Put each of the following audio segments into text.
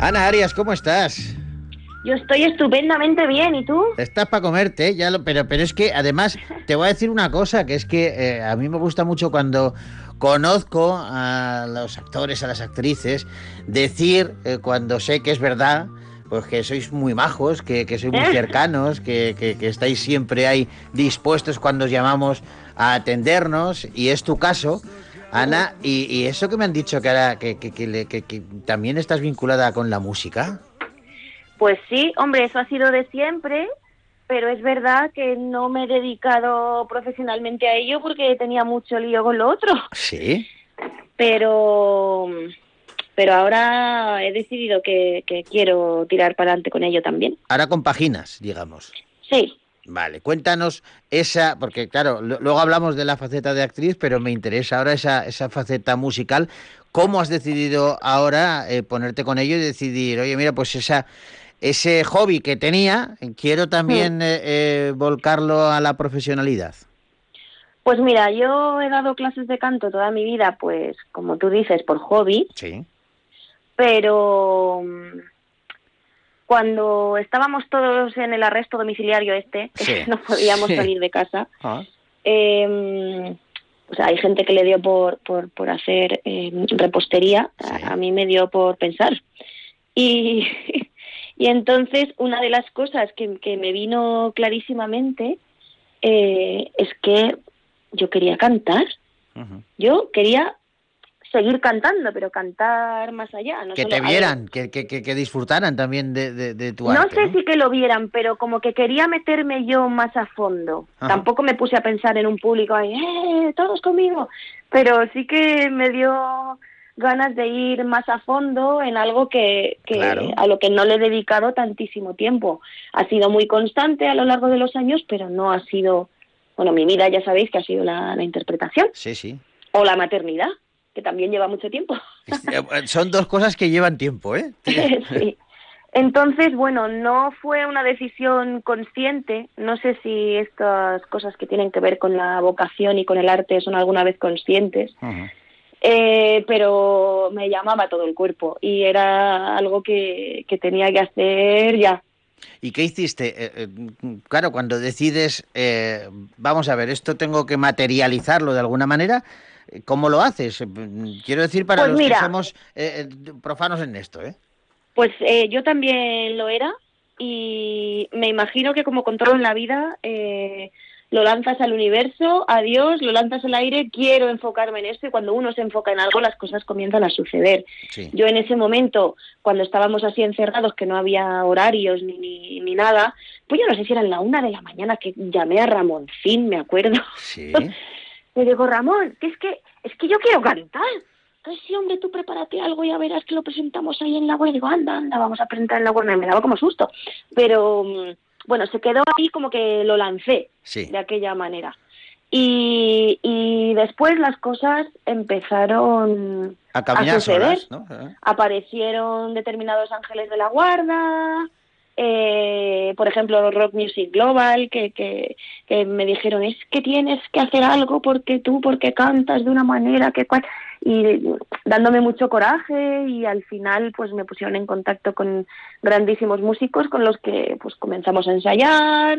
Ana Arias, ¿cómo estás? Yo estoy estupendamente bien, ¿y tú? Estás para comerte, ya lo, pero, pero es que además te voy a decir una cosa, que es que eh, a mí me gusta mucho cuando conozco a los actores, a las actrices, decir eh, cuando sé que es verdad, pues que sois muy majos, que, que sois muy cercanos, que, que, que estáis siempre ahí dispuestos cuando os llamamos a atendernos, y es tu caso. Ana, y, y eso que me han dicho que, ahora, que, que, que, le- que- que también estás vinculada con la música. Pues sí, hombre, eso ha sido de siempre, pero es verdad que no me he dedicado profesionalmente a ello porque tenía mucho lío con lo otro. Sí. Pero, pero ahora he decidido que, que quiero tirar para adelante con ello también. Ahora con páginas, digamos. Sí, Vale, cuéntanos esa, porque claro, luego hablamos de la faceta de actriz, pero me interesa ahora esa, esa faceta musical. ¿Cómo has decidido ahora eh, ponerte con ello y decidir, oye, mira, pues esa, ese hobby que tenía, quiero también eh, eh, volcarlo a la profesionalidad? pues mira, yo he dado clases de canto toda mi vida, pues como tú dices, por hobby, Sí. Pero mm, cuando estábamos todos en el arresto domiciliario este, que Sí, no podíamos sí. salir de casa, Ah, eh, o sea, hay gente que le dio por, por, por hacer eh, repostería, Sí. a, a mí me dio por pensar. Y, y entonces una de las cosas que, que me vino clarísimamente eh, es que yo quería cantar, yo quería seguir cantando, pero cantar más allá. No Que solo- te vieran, que, que, que- disfrutaran también de, de- de tu no arte. sé si que lo vieran, pero como que quería meterme yo más a fondo. Ajá. Tampoco me puse a pensar en un público ahí, ¡eh, todos conmigo! Pero sí que me dio ganas de ir más a fondo en algo que, que Claro. a lo que no le he dedicado tantísimo tiempo. Ha sido muy constante a lo largo de los años, pero no ha sido, bueno, mi vida ya sabéis que ha sido la, la interpretación Sí, sí. o la maternidad, que también lleva mucho tiempo. Eh, Son dos cosas que llevan tiempo, ¿eh? sí. Entonces, bueno, no fue una decisión consciente. No sé si estas cosas que tienen que ver con la vocación y con el arte son alguna vez conscientes, eh, pero me llamaba todo el cuerpo y era algo que, que tenía que hacer ya. ¿Y qué hiciste? Eh, eh, claro, cuando decides, eh, vamos a ver, esto tengo que materializarlo de alguna manera, ¿cómo lo haces? Quiero decir para Pues los mira. que somos eh, eh, profanos en esto, ¿eh? Pues eh, yo también lo era y me imagino que como con todo en la vida eh, lo lanzas al universo, a Dios, lo lanzas al aire, quiero enfocarme en esto y cuando uno se enfoca en algo las cosas comienzan a suceder. Sí. Yo en ese momento, cuando estábamos así encerrados, que no había horarios ni, ni, ni nada, pues yo no sé si eran la una de la mañana que llamé a Ramoncín, me acuerdo. Sí. Le digo, Ramón, que es que, es que yo quiero cantar. Entonces, sí, hombre, tú prepárate algo y ya verás que lo presentamos ahí en la web. Digo, anda, anda, vamos a presentar en la web. Me daba como susto. Pero, mm, bueno, se quedó ahí como que lo lancé Sí. de aquella manera. Y, y después las cosas empezaron A caminar a suceder. solas, ¿no? Eh, aparecieron determinados ángeles de la guarda, eh, por ejemplo Rock Music Global, que, que, que me dijeron, es que tienes que hacer algo porque tú, porque cantas de una manera que cual... Y dándome mucho coraje y al final pues me pusieron en contacto con grandísimos músicos con los que pues comenzamos a ensayar.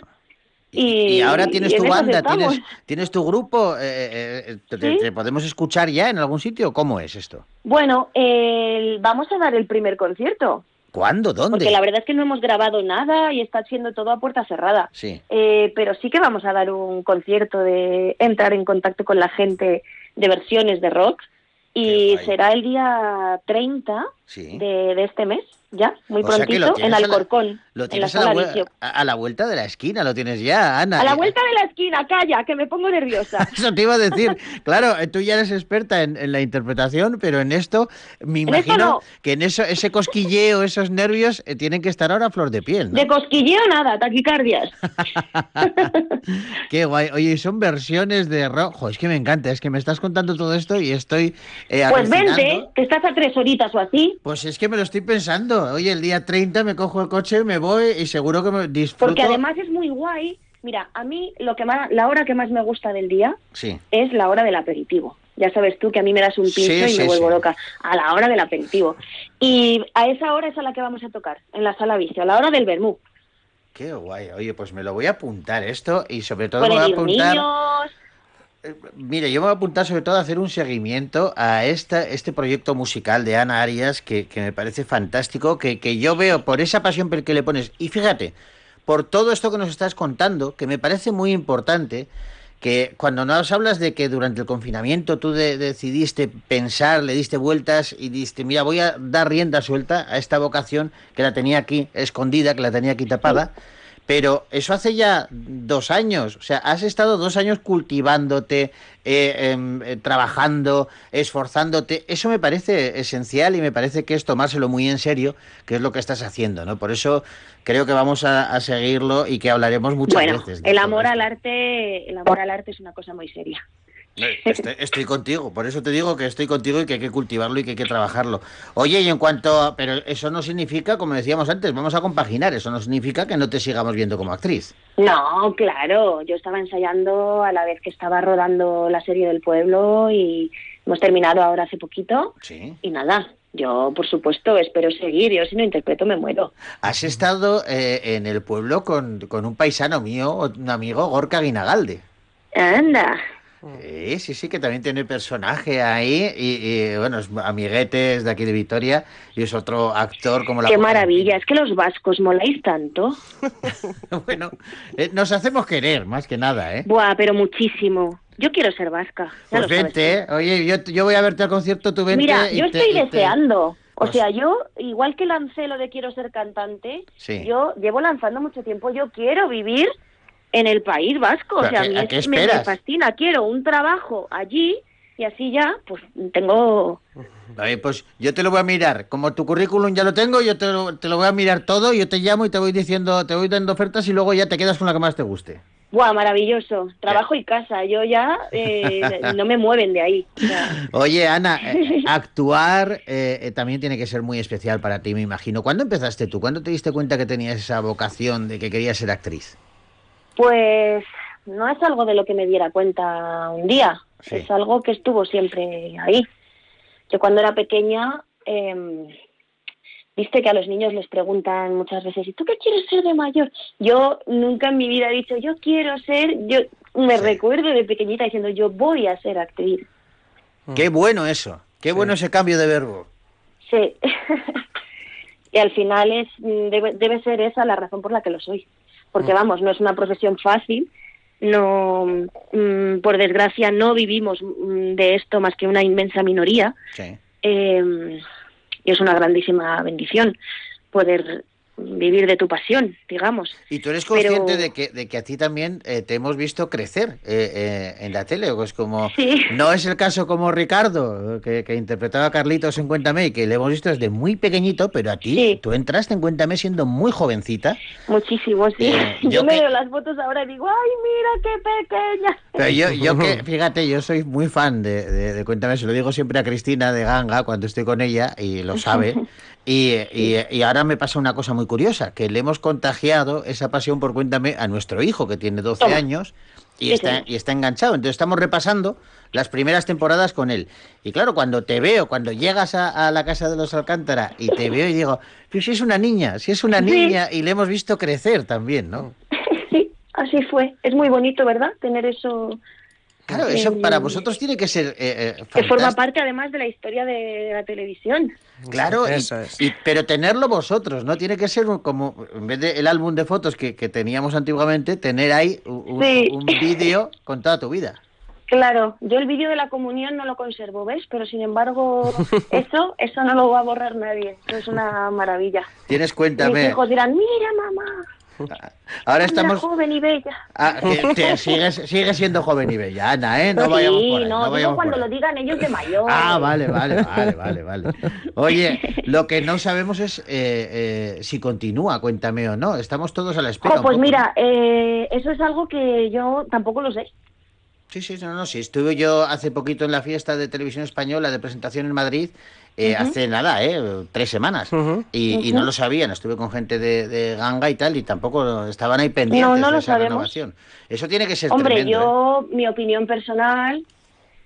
Y, y ahora tienes y tu banda, tienes, tienes tu grupo, eh, eh, eh, te, Sí. te podemos escuchar ya en algún sitio? ¿Cómo es esto? Bueno, el- vamos a dar el primer concierto. ¿Cuándo? ¿Dónde? Porque la verdad es que no hemos grabado nada y está siendo todo a puerta cerrada. Sí. Eh, pero sí que vamos a dar un concierto de entrar en contacto con la gente de versiones de rock y será el día 30 Sí. de, de este mes, ya, muy O lo prontito, en tienes a la- Alcorcón, Lo tienes a la, a, vuelta de la esquina, lo tienes ya, Ana. A la Eh, vuelta de la esquina, calla, que me pongo nerviosa. Eso te iba a decir. Claro, eh, tú ya eres experta en, en la interpretación, pero en esto me En imagino no. que en eso ese cosquilleo, esos nervios eh, tienen que estar ahora a flor de piel, ¿no? De cosquilleo nada, taquicardias. Qué guay. Oye, y son versiones de rock. Jo, es que me encanta, es que me estás contando todo esto y estoy eh, Pues alucinando. vente, que estás a tres horitas o así. Pues es que me lo estoy pensando. Oye, el día 30 me cojo el coche, me voy y seguro que me disfruto. Porque además es muy guay. Mira, a mí lo que más, la hora que más me gusta del día Sí. es la hora del aperitivo. Ya sabes tú que a mí me das un pincho Sí, y sí, me vuelvo loca. A la hora del aperitivo. Y a esa hora es a la que vamos a tocar, en la sala vicio, a la hora del vermú. Qué guay. Oye, pues me lo voy a apuntar esto y sobre todo me voy a apuntar. niños. Mire, yo me voy a apuntar sobre todo a hacer un seguimiento a esta, este proyecto musical de Ana Arias que, que me parece fantástico, que, que yo veo por esa pasión que le pones. Y fíjate, por todo esto que nos estás contando, que me parece muy importante, que cuando nos hablas de que durante el confinamiento tú de- decidiste pensar, le diste vueltas y dijiste, mira, voy a dar rienda suelta a esta vocación que la tenía aquí escondida, que la tenía aquí tapada. Pero eso hace ya dos años, o sea, has estado dos años cultivándote, eh, em, eh, trabajando, esforzándote. Eso me parece esencial y me parece que es tomárselo muy en serio, que es lo que estás haciendo, ¿no? Por eso creo que vamos a, a seguirlo y que hablaremos muchas Bueno, veces. el amor esto. al arte, el amor al arte es una cosa muy seria. Estoy, estoy contigo, por eso te digo que estoy contigo y que hay que cultivarlo y que hay que trabajarlo. Oye, y en cuanto a, pero eso no significa, como decíamos antes, vamos a compaginar, eso no significa que no te sigamos viendo como actriz. No, claro, yo estaba ensayando a la vez que estaba rodando la serie del pueblo y hemos terminado ahora hace poquito Sí. y nada, yo por supuesto espero seguir, yo si no interpreto me muero. Has estado eh, en el pueblo con, con un paisano mío, un amigo, Gorka Guinagalde. Anda, Sí, sí, sí, que también tiene personaje ahí y, y, bueno, es amiguetes de aquí de Vitoria y es otro actor como la... qué maravilla, es que los vascos moláis tanto. Bueno, eh, nos hacemos querer, más que nada, ¿eh? Buah, pero muchísimo. Yo quiero ser vasca. ya Pues sabes vente. ¿eh? oye, yo, yo voy a verte al concierto, tú vente. Mira, yo te- estoy te- deseando. O Pues- sea, yo, igual que lancé lo de quiero ser cantante, Sí. yo llevo lanzando mucho tiempo, yo quiero vivir en el País Vasco. O ¿Pero sea, a a qué- mí es- me, me fascina, quiero un trabajo allí y así ya, pues tengo... Oye, pues yo te lo voy a mirar. Como tu currículum ya lo tengo, yo te lo, te lo voy a mirar todo, yo te llamo y te voy diciendo, te voy dando ofertas y luego ya te quedas con la que más te guste. Buah, maravilloso. Trabajo y casa. Yo ya eh, no me mueven de ahí. O sea, Oye, Ana, eh, actuar eh, eh, también tiene que ser muy especial para ti, me imagino. ¿Cuándo empezaste tú? ¿Cuándo te diste cuenta que tenías esa vocación de que querías ser actriz? Pues no es algo de lo que me diera cuenta un día, Sí. es algo que estuvo siempre ahí. Yo cuando era pequeña, eh, viste que a los niños les preguntan muchas veces, ¿y tú qué quieres ser de mayor? Yo nunca en mi vida he dicho, yo quiero ser, yo me Sí. recuerdo de pequeñita diciendo, yo voy a ser actriz. Qué bueno eso, qué bueno ese cambio de verbo. Sí. y al final es mm, debe, debe ser esa la razón por la que lo soy. Porque vamos, no es una profesión fácil. No, mm, por desgracia, no vivimos mm, de esto más que una inmensa minoría. Sí. Eh, y es una grandísima bendición poder vivir de tu pasión, digamos. Y tú eres Pero- consciente de, que, de que a ti también eh, te hemos visto crecer eh, eh, en la tele. Pues como Sí. no es el caso como Ricardo, que, que interpretaba a Carlitos en Cuéntame, y que le hemos visto desde muy pequeñito, pero a ti, Sí. tú entraste en Cuéntame siendo muy jovencita. Muchísimo, sí. Eh, yo yo me que- veo las fotos ahora y digo, ¡ay, mira qué pequeña! Pero yo, yo que, fíjate, yo soy muy fan de, de- de Cuéntame, se lo digo siempre a Cristina de Ganga cuando estoy con ella, y lo sabe. Y, y- y ahora me pasa una cosa muy curiosa, que le hemos contagiado esa pasión por Cuéntame a nuestro hijo, que tiene 12 Toma. años, y Sí, está, y está enganchado. Entonces estamos repasando las primeras temporadas con él. Y claro, cuando te veo, cuando llegas a, a la casa de los Alcántara y te veo y digo, pero si es una niña, si es una Sí. niña, y le hemos visto crecer también, ¿no? sí, así fue. Es muy bonito, ¿verdad? Tener eso Claro, eso Eh, para vosotros tiene que ser eh, eh, que forma parte además de la historia de la televisión. Claro, y- Eso es. y- pero tenerlo vosotros, ¿no? Tiene que ser un- como, en vez del álbum de fotos que, que teníamos antiguamente, tener ahí un, Sí. un vídeo con toda tu vida. Claro, yo el vídeo de la comunión no lo conservo, ¿ves? Pero sin embargo, eso, eso no lo va a borrar nadie. Eso es una maravilla. Tienes Mis cuéntame. hijos dirán, mira mamá, Ahora estamos... joven y bella. Ah, que sigues, sigues siendo joven y bella, Ana, ¿eh? No sí, vayamos por ahí, no, no digo vayamos cuando por lo ahí. digan ellos de mayor. Ah, vale, vale, vale, vale, vale. Oye, lo que no sabemos es eh, eh, si continúa, cuéntame o no. Estamos todos a la espera. Un pues mira, eh, eso es algo que yo tampoco lo sé. Sí, sí, no, no, sí. Estuve yo hace poquito en la fiesta de televisión española de presentación en Madrid, eh, hace nada, ¿eh? Tres semanas. Y, y no lo sabían. Estuve con gente de, de Ganga y tal, y tampoco estaban ahí pendientes No, no de lo esa sabemos. renovación. Eso tiene que ser Hombre, tremendo. ¿eh? yo, mi opinión personal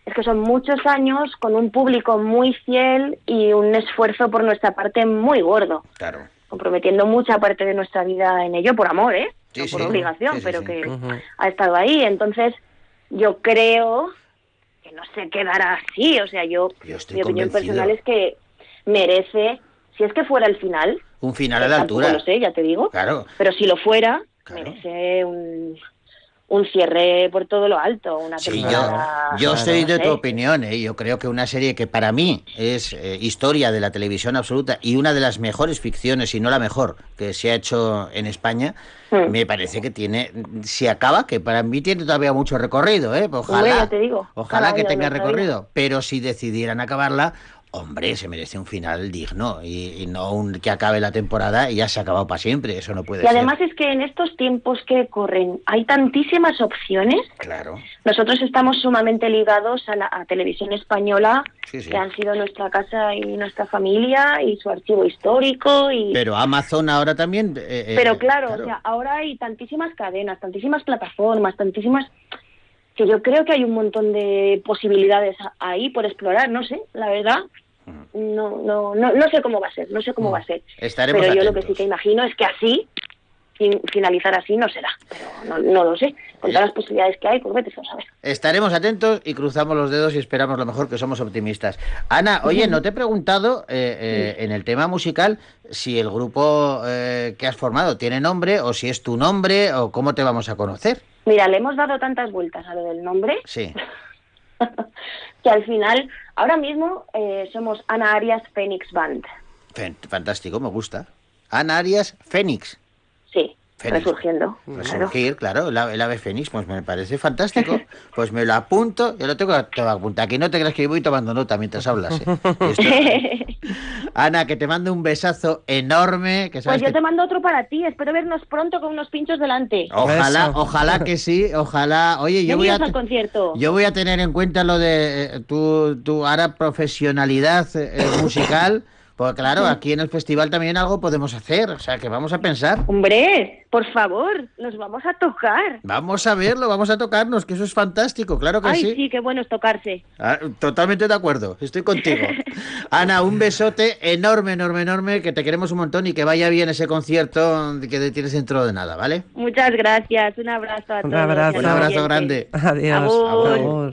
es que son muchos años con un público muy fiel y un esfuerzo por nuestra parte muy gordo, Claro. comprometiendo mucha parte de nuestra vida en ello por amor, ¿eh? Sí, no por sí. obligación, Sí, sí, pero sí. que ha estado ahí. Entonces, yo creo que no se quedará así. O sea, yo, Yo mi opinión convencido. personal es que merece, si es que fuera el final, Un final a la tampoco altura. lo sé, ya te digo, Claro. pero si lo fuera, Claro. merece un, un cierre por todo lo alto, una Sí, yo, temporada. yo soy de tu opinión. ¿eh? Yo creo que una serie que para mí es eh, historia de la televisión absoluta y una de las mejores ficciones, y no la mejor, que se ha hecho en España, Mm. me parece que tiene, si acaba, que para mí tiene todavía mucho recorrido. ¿eh? Ojalá, te digo, ojalá que tenga recorrido. Pero si decidieran acabarla, hombre, se merece un final digno y, y no un que acabe la temporada y ya se ha acabado para siempre. Eso no puede Y además ser. es que en estos tiempos que corren hay tantísimas opciones. Claro. Nosotros estamos sumamente ligados a la a televisión española, Sí, sí. que han sido nuestra casa y nuestra familia y su archivo histórico. y Pero Amazon ahora también. eh, eh, Pero claro, o sea, ahora hay tantísimas cadenas, tantísimas plataformas, tantísimas que yo creo que hay un montón de posibilidades ahí por explorar, no sé, la verdad. No, no, no, no sé cómo va a ser, no sé cómo va a ser. Estaremos Pero yo lo que atentos. sí que imagino es que así, fin- finalizar así no será. Pero no, no lo sé. Con todas las posibilidades que hay, pues vete a saber. Estaremos atentos y cruzamos los dedos y esperamos lo mejor, que somos optimistas. Ana, oye, no te he preguntado eh, eh, en el tema musical si el grupo eh, que has formado tiene nombre o si es tu nombre o cómo te vamos a conocer. Mira, le hemos dado tantas vueltas a lo del nombre Sí. que al final, ahora mismo eh, somos Ana Arias Phoenix Band. Fantástico, me gusta. Ana Arias Fénix. Fénix. resurgiendo. Resurgir, claro, el ave, el ave fénix, pues me parece fantástico. Pues me lo apunto, yo lo tengo te lo apunto. Aquí no te creas que yo voy tomando nota mientras hablas. ¿eh? Esto- Ana, que te mando un besazo enorme. Que sabes Pues yo que- te mando otro para ti. Espero vernos pronto con unos pinchos delante. Ojalá, Eso. ojalá que sí, ojalá. Oye, yo voy a, al concierto. yo voy a tener en cuenta lo de eh, tu, tu ahora profesionalidad eh, musical, porque claro, aquí en el festival también algo podemos hacer, o sea que vamos a pensar. Hombre, por favor, nos vamos a tocar. Vamos a verlo, vamos a tocarnos, que eso es fantástico, claro que Ay, sí. sí, qué bueno es tocarse. Ah, Totalmente de acuerdo, estoy contigo. Ana, un besote enorme, enorme, enorme, que te queremos un montón y que vaya bien ese concierto que tienes dentro de nada, ¿vale? Muchas gracias. Un abrazo a Un todos. abrazo. Un abrazo grande. Adiós. Agur. Agur.